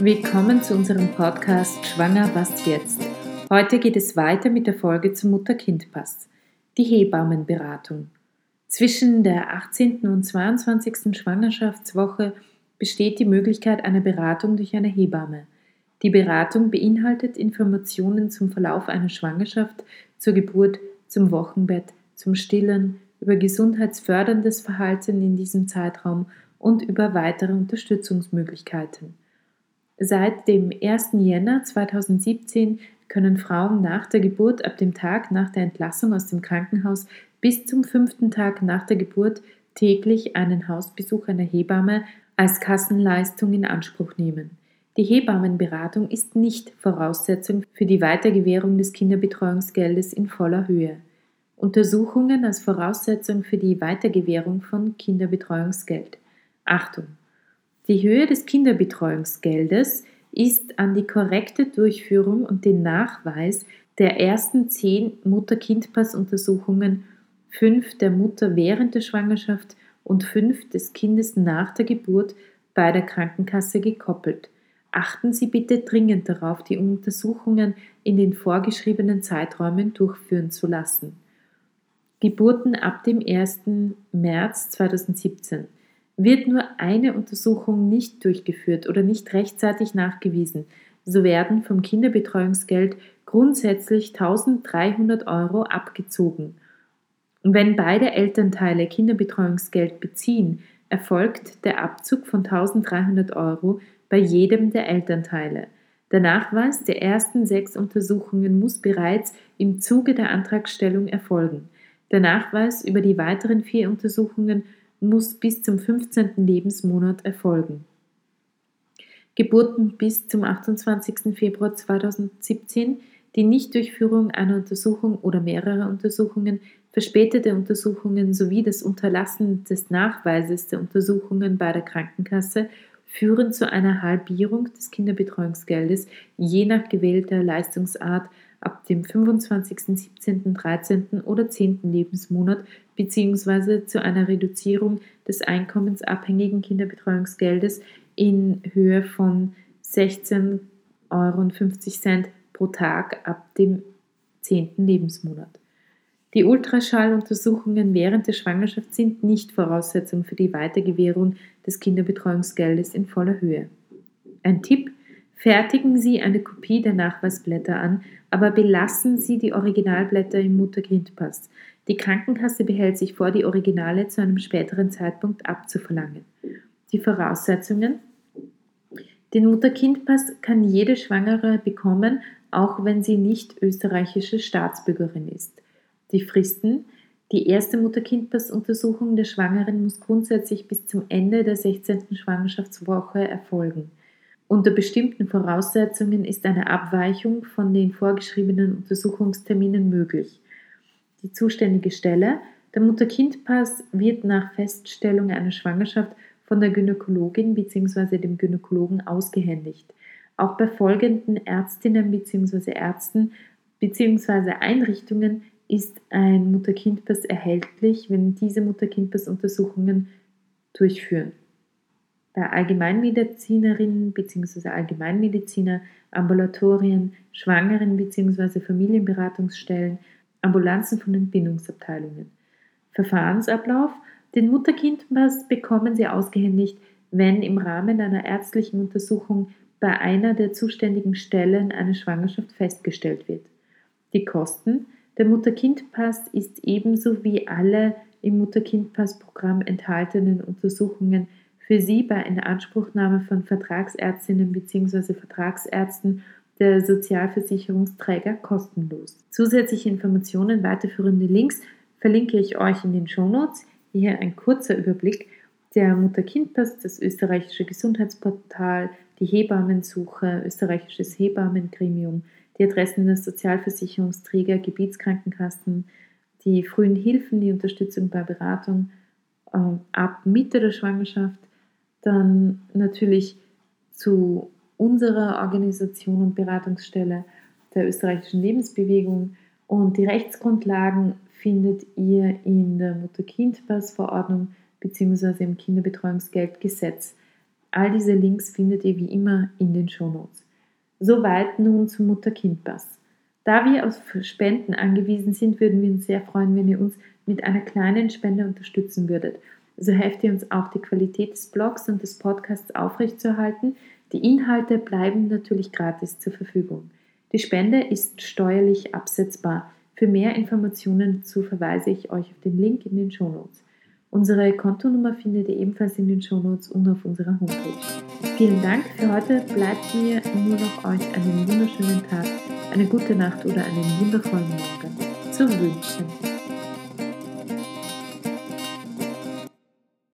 Willkommen zu unserem Podcast Schwanger, was jetzt? Heute geht es weiter mit der Folge zum Mutter-Kind-Pass, die Hebammenberatung. Zwischen der 18. und 22. Schwangerschaftswoche besteht die Möglichkeit einer Beratung durch eine Hebamme. Die Beratung beinhaltet Informationen zum Verlauf einer Schwangerschaft, zur Geburt, zum Wochenbett, zum Stillen, über gesundheitsförderndes Verhalten in diesem Zeitraum und über weitere Unterstützungsmöglichkeiten. Seit dem 1. Jänner 2017 können Frauen nach der Geburt ab dem Tag nach der Entlassung aus dem Krankenhaus bis zum fünften Tag nach der Geburt täglich einen Hausbesuch einer Hebamme als Kassenleistung in Anspruch nehmen. Die Hebammenberatung ist nicht Voraussetzung für die Weitergewährung des Kinderbetreuungsgeldes in voller Höhe. Untersuchungen als Voraussetzung für die Weitergewährung von Kinderbetreuungsgeld. Achtung! Die Höhe des Kinderbetreuungsgeldes ist an die korrekte Durchführung und den Nachweis der ersten zehn Mutter-Kind-Pass-Untersuchungen, fünf der Mutter während der Schwangerschaft und fünf des Kindes nach der Geburt bei der Krankenkasse gekoppelt. Achten Sie bitte dringend darauf, die Untersuchungen in den vorgeschriebenen Zeiträumen durchführen zu lassen. Geburten ab dem 1. März 2017 wird nur eine Untersuchung nicht durchgeführt oder nicht rechtzeitig nachgewiesen, so werden vom Kinderbetreuungsgeld grundsätzlich 1300 Euro abgezogen. Wenn beide Elternteile Kinderbetreuungsgeld beziehen, erfolgt der Abzug von 1300 Euro bei jedem der Elternteile. Der Nachweis der ersten sechs Untersuchungen muss bereits im Zuge der Antragstellung erfolgen. Der Nachweis über die weiteren vier Untersuchungen muss bis zum 15. Lebensmonat erfolgen. Geburten bis zum 28. Februar 2017, die Nichtdurchführung einer Untersuchung oder mehrerer Untersuchungen, verspätete Untersuchungen sowie das Unterlassen des Nachweises der Untersuchungen bei der Krankenkasse führen zu einer Halbierung des Kinderbetreuungsgeldes je nach gewählter Leistungsart ab dem 25., 17., 13. oder 10. Lebensmonat bzw. zu einer Reduzierung des einkommensabhängigen Kinderbetreuungsgeldes in Höhe von 16,50 Euro pro Tag ab dem 10. Lebensmonat. Die Ultraschalluntersuchungen während der Schwangerschaft sind nicht Voraussetzung für die Weitergewährung des Kinderbetreuungsgeldes in voller Höhe. Ein Tipp Fertigen Sie eine Kopie der Nachweisblätter an, aber belassen Sie die Originalblätter im Mutter-Kind-Pass. Die Krankenkasse behält sich vor, die Originale zu einem späteren Zeitpunkt abzuverlangen. Die Voraussetzungen Den Mutter-Kind-Pass kann jede Schwangere bekommen, auch wenn sie nicht österreichische Staatsbürgerin ist. Die Fristen Die erste Mutter-Kind-Pass-Untersuchung der Schwangeren muss grundsätzlich bis zum Ende der 16. Schwangerschaftswoche erfolgen. Unter bestimmten Voraussetzungen ist eine Abweichung von den vorgeschriebenen Untersuchungsterminen möglich. Die zuständige Stelle, der Mutter-Kind-Pass, wird nach Feststellung einer Schwangerschaft von der Gynäkologin bzw. dem Gynäkologen ausgehändigt. Auch bei folgenden Ärztinnen bzw. Ärzten bzw. Einrichtungen ist ein Mutter-Kind-Pass erhältlich, wenn diese Mutter-Kind-Pass-Untersuchungen durchführen bei Allgemeinmedizinerinnen bzw. Allgemeinmediziner, Ambulatorien, Schwangeren bzw. Familienberatungsstellen, Ambulanzen von Entbindungsabteilungen. Verfahrensablauf Den Mutter-Kind-Pass bekommen Sie ausgehändigt, wenn im Rahmen einer ärztlichen Untersuchung bei einer der zuständigen Stellen eine Schwangerschaft festgestellt wird. Die Kosten Der Mutter-Kind-Pass ist ebenso wie alle im Mutter-Kind-Pass-Programm enthaltenen Untersuchungen für Sie bei Inanspruchnahme von Vertragsärztinnen bzw. Vertragsärzten der Sozialversicherungsträger kostenlos. Zusätzliche Informationen, weiterführende Links verlinke ich euch in den Shownotes. Hier ein kurzer Überblick. Der Mutter-Kind-Pass, das österreichische Gesundheitsportal, die Hebammensuche, österreichisches Hebammengremium, die Adressen der Sozialversicherungsträger, Gebietskrankenkassen, die frühen Hilfen, die Unterstützung bei Beratung äh, ab Mitte der Schwangerschaft, dann natürlich zu unserer Organisation und Beratungsstelle der österreichischen Lebensbewegung. Und die Rechtsgrundlagen findet ihr in der Mutter-Kind-Pass-Verordnung bzw. im Kinderbetreuungsgeldgesetz. All diese Links findet ihr wie immer in den Shownotes. Soweit nun zum Mutter-Kind-Pass. Da wir auf Spenden angewiesen sind, würden wir uns sehr freuen, wenn ihr uns mit einer kleinen Spende unterstützen würdet. So helft ihr uns auch, die Qualität des Blogs und des Podcasts aufrechtzuerhalten. Die Inhalte bleiben natürlich gratis zur Verfügung. Die Spende ist steuerlich absetzbar. Für mehr Informationen dazu verweise ich euch auf den Link in den Shownotes. Unsere Kontonummer findet ihr ebenfalls in den Shownotes und auf unserer Homepage. Vielen Dank für heute. Bleibt mir nur noch euch einen wunderschönen Tag, eine gute Nacht oder einen wundervollen Morgen zu wünschen.